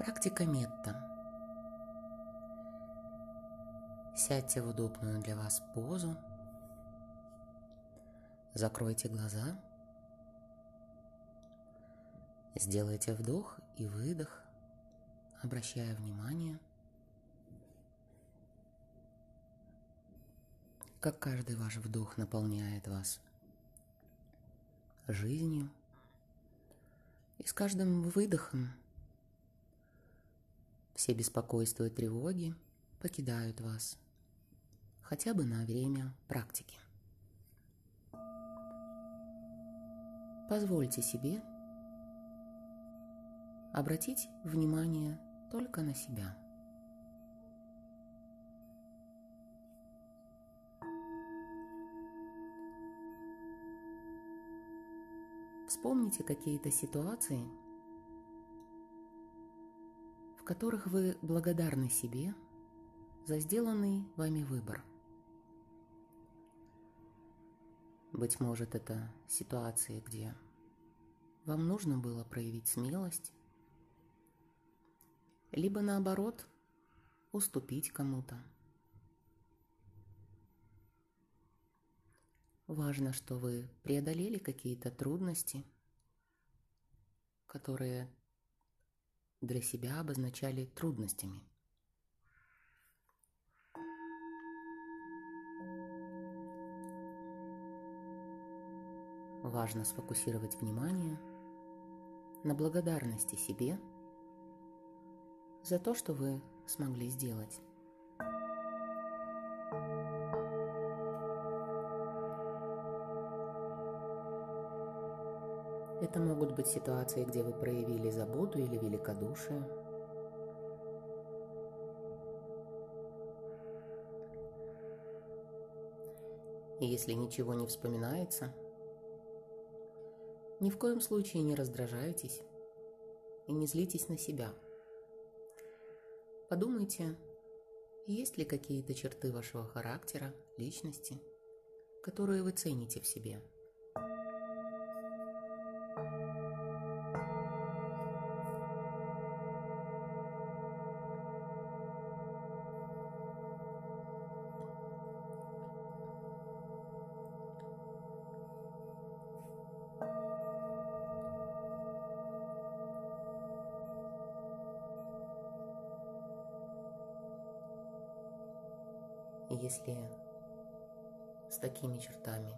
Практика метта. Сядьте в удобную для вас позу. Закройте глаза. Сделайте вдох и выдох, обращая внимание, как каждый ваш вдох наполняет вас жизнью. И с каждым выдохом все беспокойства и тревоги покидают вас, хотя бы на время практики. Позвольте себе обратить внимание только на себя. Вспомните какие-то ситуации, которых вы благодарны себе за сделанный вами выбор. Быть может, это ситуации, где вам нужно было проявить смелость, либо наоборот, уступить кому-то. Важно, что вы преодолели какие-то трудности, которые для себя обозначали трудностями. Важно сфокусировать внимание на благодарности себе за то, что вы смогли сделать. Это могут быть ситуации, где вы проявили заботу или великодушие. И если ничего не вспоминается, ни в коем случае не раздражайтесь и не злитесь на себя. Подумайте, есть ли какие-то черты вашего характера, личности, которые вы цените в себе – если с такими чертами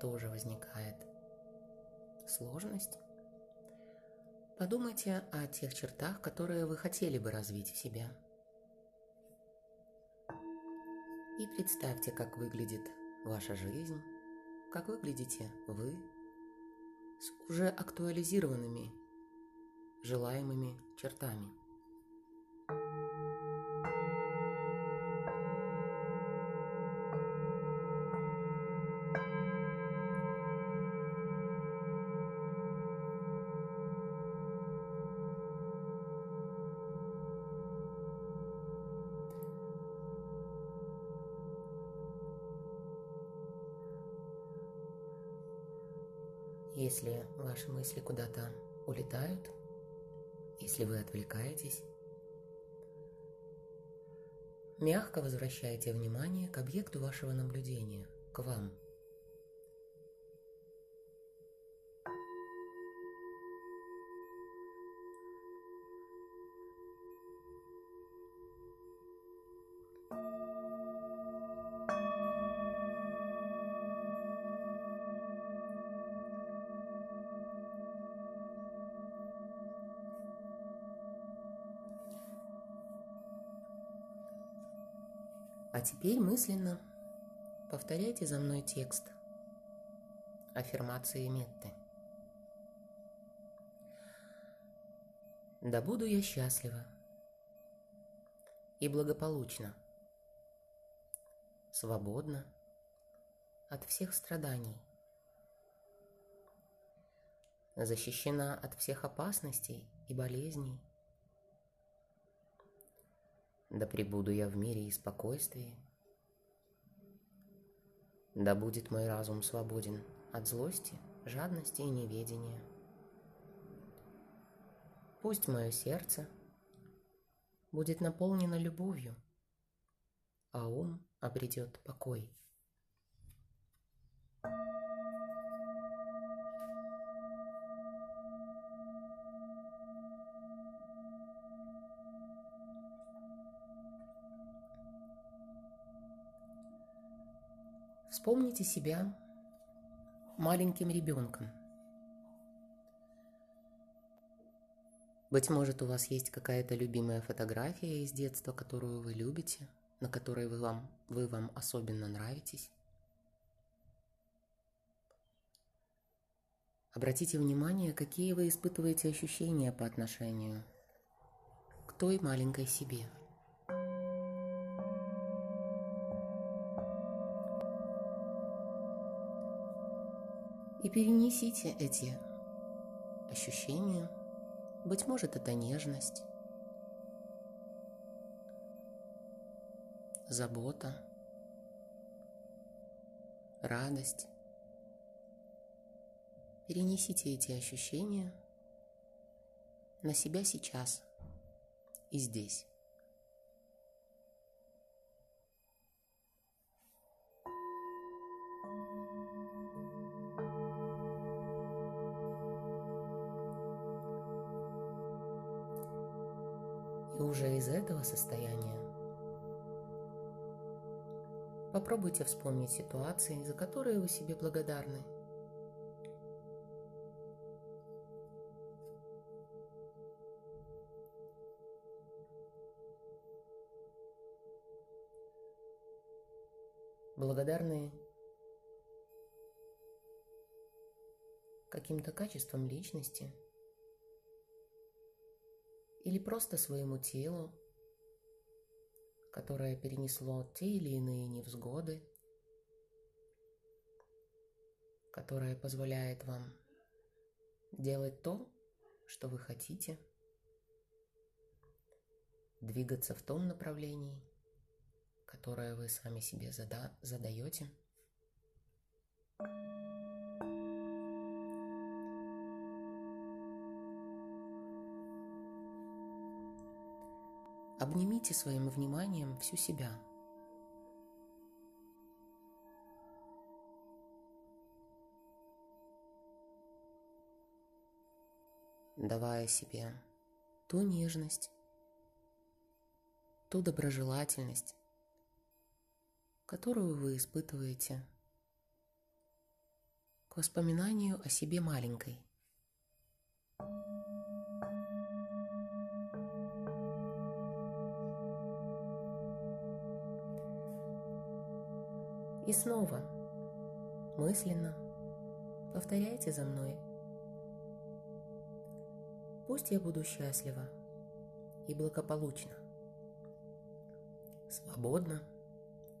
тоже возникает сложность, подумайте о тех чертах, которые вы хотели бы развить в себе. И представьте, как выглядит ваша жизнь, как выглядите вы с уже актуализированными желаемыми чертами – Если ваши мысли куда-то улетают, если вы отвлекаетесь, мягко возвращайте внимание к объекту вашего наблюдения, к вам – А теперь мысленно повторяйте за мной текст аффирмации Метты. Да буду я счастлива и благополучна, свободна от всех страданий, защищена от всех опасностей и болезней, да пребуду я в мире и спокойствии. Да будет мой разум свободен от злости, жадности и неведения. Пусть мое сердце будет наполнено любовью, а ум обретет покой. Вспомните себя маленьким ребенком. Быть может, у вас есть какая-то любимая фотография из детства, которую вы любите, на которой вы вам, вы вам особенно нравитесь. Обратите внимание, какие вы испытываете ощущения по отношению к той маленькой себе – И перенесите эти ощущения. Быть может, это нежность, забота, радость. Перенесите эти ощущения на себя сейчас и здесь. И уже из этого состояния попробуйте вспомнить ситуации, за которые вы себе благодарны. Благодарны каким-то качествам личности – или просто своему телу, которое перенесло те или иные невзгоды, которое позволяет вам делать то, что вы хотите, двигаться в том направлении, которое вы сами себе зада задаете – Обнимите своим вниманием всю себя. Давая себе ту нежность, ту доброжелательность, которую вы испытываете к воспоминанию о себе маленькой. И снова, мысленно, повторяйте за мной. Пусть я буду счастлива и благополучна, свободна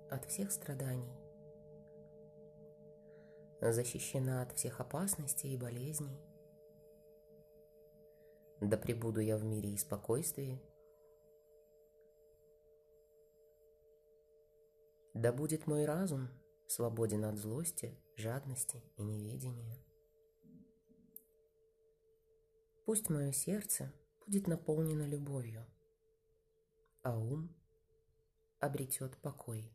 от всех страданий, защищена от всех опасностей и болезней. Да пребуду я в мире и спокойствии. Да будет мой разум свободен от злости, жадности и неведения. Пусть мое сердце будет наполнено любовью, а ум обретет покой.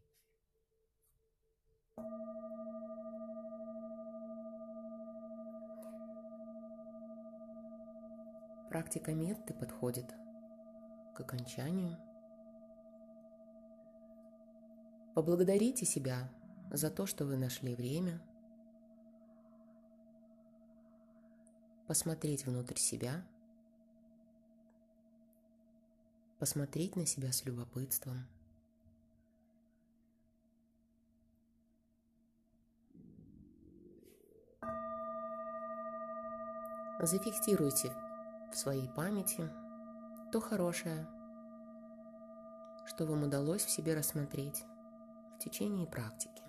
Практика метты подходит к окончанию – Поблагодарите себя за то, что вы нашли время посмотреть внутрь себя, посмотреть на себя с любопытством. Зафиксируйте в своей памяти то хорошее, что вам удалось в себе рассмотреть в течение практики.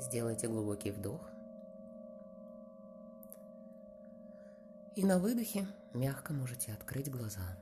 Сделайте глубокий вдох. И на выдохе мягко можете открыть глаза.